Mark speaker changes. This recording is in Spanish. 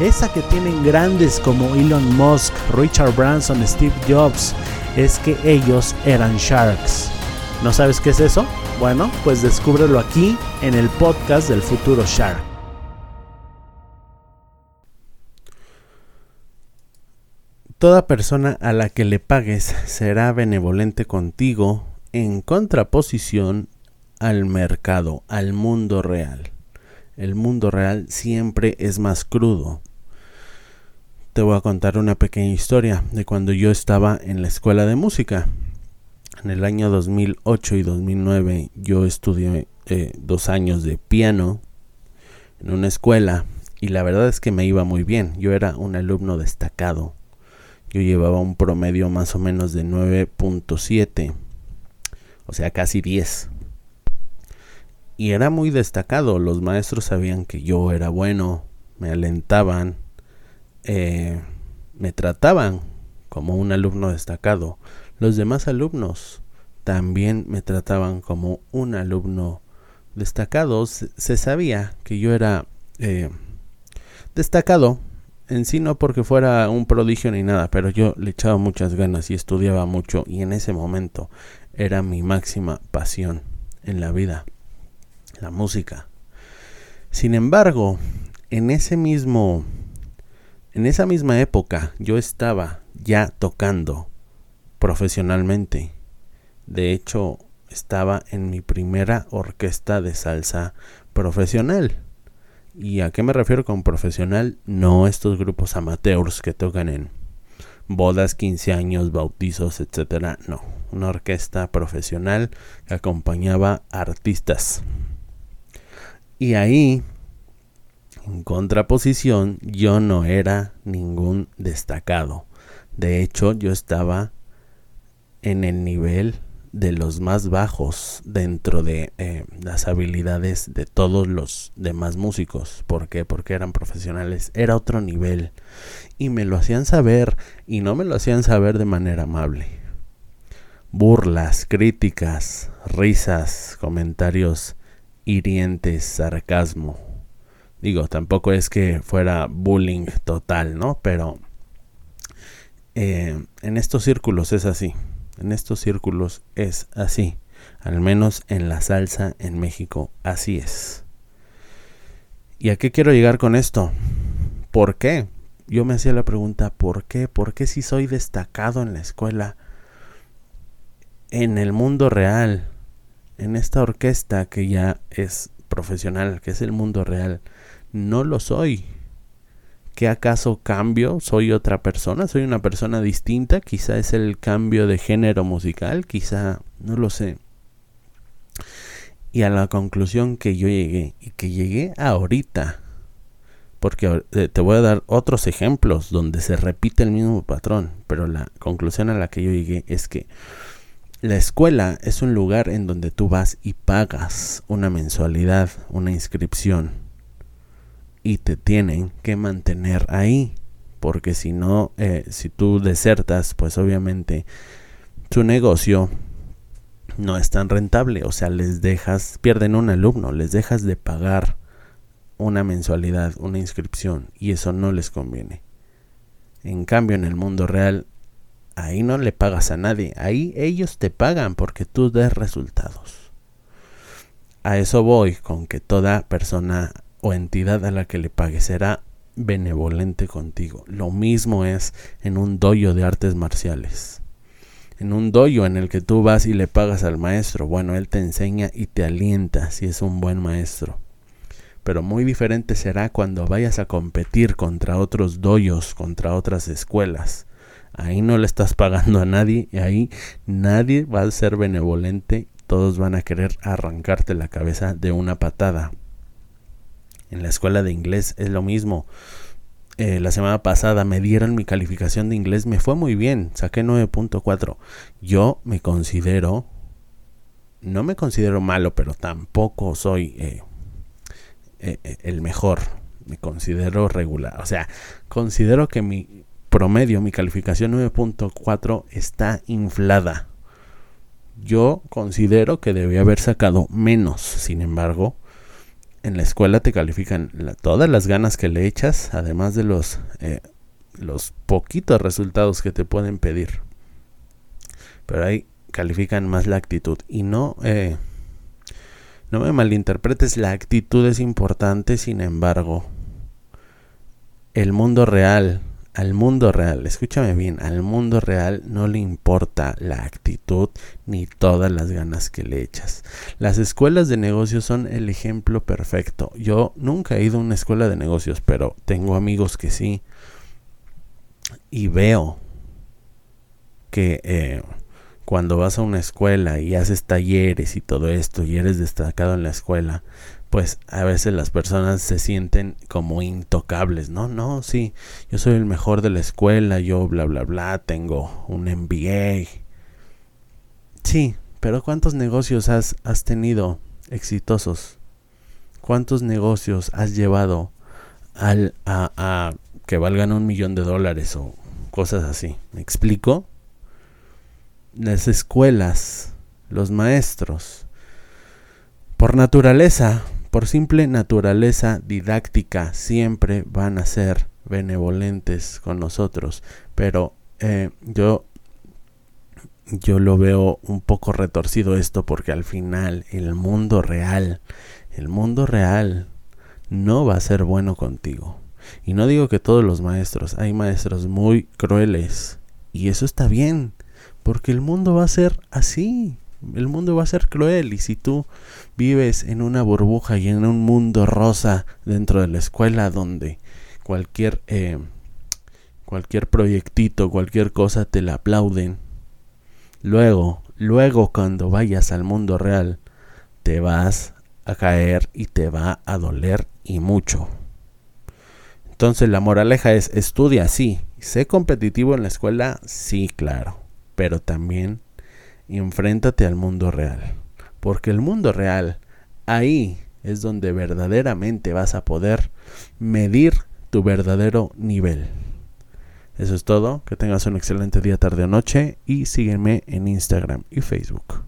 Speaker 1: esa que tienen grandes como Elon Musk, Richard Branson, Steve Jobs, es que ellos eran sharks. ¿No sabes qué es eso? Bueno, pues descúbrelo aquí en el podcast del futuro Shark. Toda persona a la que le pagues será benevolente contigo en contraposición al mercado, al mundo real el mundo real siempre es más crudo. Te voy a contar una pequeña historia de cuando yo estaba en la escuela de música. En el año 2008 y 2009 yo estudié eh, dos años de piano en una escuela y la verdad es que me iba muy bien. Yo era un alumno destacado. Yo llevaba un promedio más o menos de 9.7, o sea, casi 10 y era muy destacado. Los maestros sabían que yo era bueno, me alentaban, eh, me trataban como un alumno destacado. Los demás alumnos también me trataban como un alumno destacado. Se, sabía que yo era eh, destacado. En sí no porque fuera un prodigio ni nada, pero yo le echaba muchas ganas y estudiaba mucho y en ese momento era mi máxima pasión en la vida la música. Sin embargo, en ese mismo en esa misma época yo estaba ya tocando profesionalmente. De hecho, estaba en mi primera orquesta de salsa profesional. ¿Y a qué me refiero con profesional? No estos grupos amateurs que tocan en bodas, 15 años, bautizos, etcétera. No, una orquesta profesional que acompañaba artistas y ahí, en contraposición, yo no era ningún destacado. De hecho, yo estaba en el nivel de los más bajos dentro de eh, las habilidades de todos los demás músicos. ¿Por qué? Porque eran profesionales. Era otro nivel. Y me lo hacían saber. Y no me lo hacían saber de manera amable. Burlas, críticas, risas, comentarios hirientes, sarcasmo. Digo, tampoco es que fuera bullying total, ¿no? Pero eh, en estos círculos es así. En estos círculos es así. Al menos en la salsa en México así es. ¿Y a qué quiero llegar con esto? ¿Por qué? Yo me hacía la pregunta, ¿por qué? ¿Por qué si soy destacado en la escuela? En el mundo real, en esta orquesta que ya es profesional, que es el mundo real, no lo soy. ¿Qué acaso cambio? ¿Soy otra persona? ¿Soy una persona distinta? Quizá es el cambio de género musical, quizá, no lo sé. Y a la conclusión que yo llegué, y que llegué ahorita, porque eh, te voy a dar otros ejemplos donde se repite el mismo patrón, pero la conclusión a la que yo llegué es que la escuela es un lugar en donde tú vas y pagas una mensualidad, una inscripción. Y te tienen que mantener ahí. Porque si no, eh, si tú desertas, pues obviamente tu negocio no es tan rentable. O sea, les dejas, pierden un alumno, les dejas de pagar una mensualidad, una inscripción. Y eso no les conviene. En cambio, en el mundo real ahí no le pagas a nadie, ahí ellos te pagan porque tú des resultados. A eso voy con que toda persona o entidad a la que le pague será benevolente contigo. Lo mismo es en un doyo de artes marciales. En un doyo en el que tú vas y le pagas al maestro, bueno, él te enseña y te alienta si es un buen maestro. Pero muy diferente será cuando vayas a competir contra otros doyos, contra otras escuelas. Ahí no le estás pagando a nadie y ahí nadie va a ser benevolente. Todos van a querer arrancarte la cabeza de una patada. En la escuela de inglés es lo mismo. Eh, la semana pasada me dieron mi calificación de inglés, me fue muy bien, saqué 9.4. Yo me considero, no me considero malo, pero tampoco soy eh, eh, el mejor. Me considero regular. O sea, considero que mi promedio, mi calificación 9.4 está inflada. Yo considero que debía haber sacado menos. Sin embargo, en la escuela te califican todas las ganas que le echas, además de los, eh, los poquitos resultados que te pueden pedir. Pero ahí califican más la actitud. Y no, eh, no me malinterpretes, la actitud es importante, sin embargo, el mundo real al mundo real, escúchame bien, al mundo real no le importa la actitud ni todas las ganas que le echas. Las escuelas de negocios son el ejemplo perfecto. Yo nunca he ido a una escuela de negocios, pero tengo amigos que sí. Y veo que eh, cuando vas a una escuela y haces talleres y todo esto y eres destacado en la escuela, pues a veces las personas se sienten como intocables, ¿no? No, sí, yo soy el mejor de la escuela, yo bla, bla, bla, tengo un MBA. Sí, pero ¿cuántos negocios has, has tenido exitosos? ¿Cuántos negocios has llevado al, a, a que valgan un millón de dólares o cosas así? ¿Me explico? Las escuelas, los maestros, por naturaleza, por simple naturaleza didáctica siempre van a ser benevolentes con nosotros, pero eh, yo yo lo veo un poco retorcido esto porque al final el mundo real, el mundo real no va a ser bueno contigo. Y no digo que todos los maestros, hay maestros muy crueles y eso está bien, porque el mundo va a ser así. El mundo va a ser cruel. Y si tú vives en una burbuja y en un mundo rosa dentro de la escuela donde cualquier eh, cualquier proyectito, cualquier cosa te la aplauden, luego, luego cuando vayas al mundo real te vas a caer y te va a doler y mucho. Entonces la moraleja es estudia, sí, sé competitivo en la escuela, sí, claro, pero también enfréntate al mundo real. Porque el mundo real, ahí es donde verdaderamente vas a poder medir tu verdadero nivel. Eso es todo, que tengas un excelente día, tarde o noche y sígueme en Instagram y Facebook.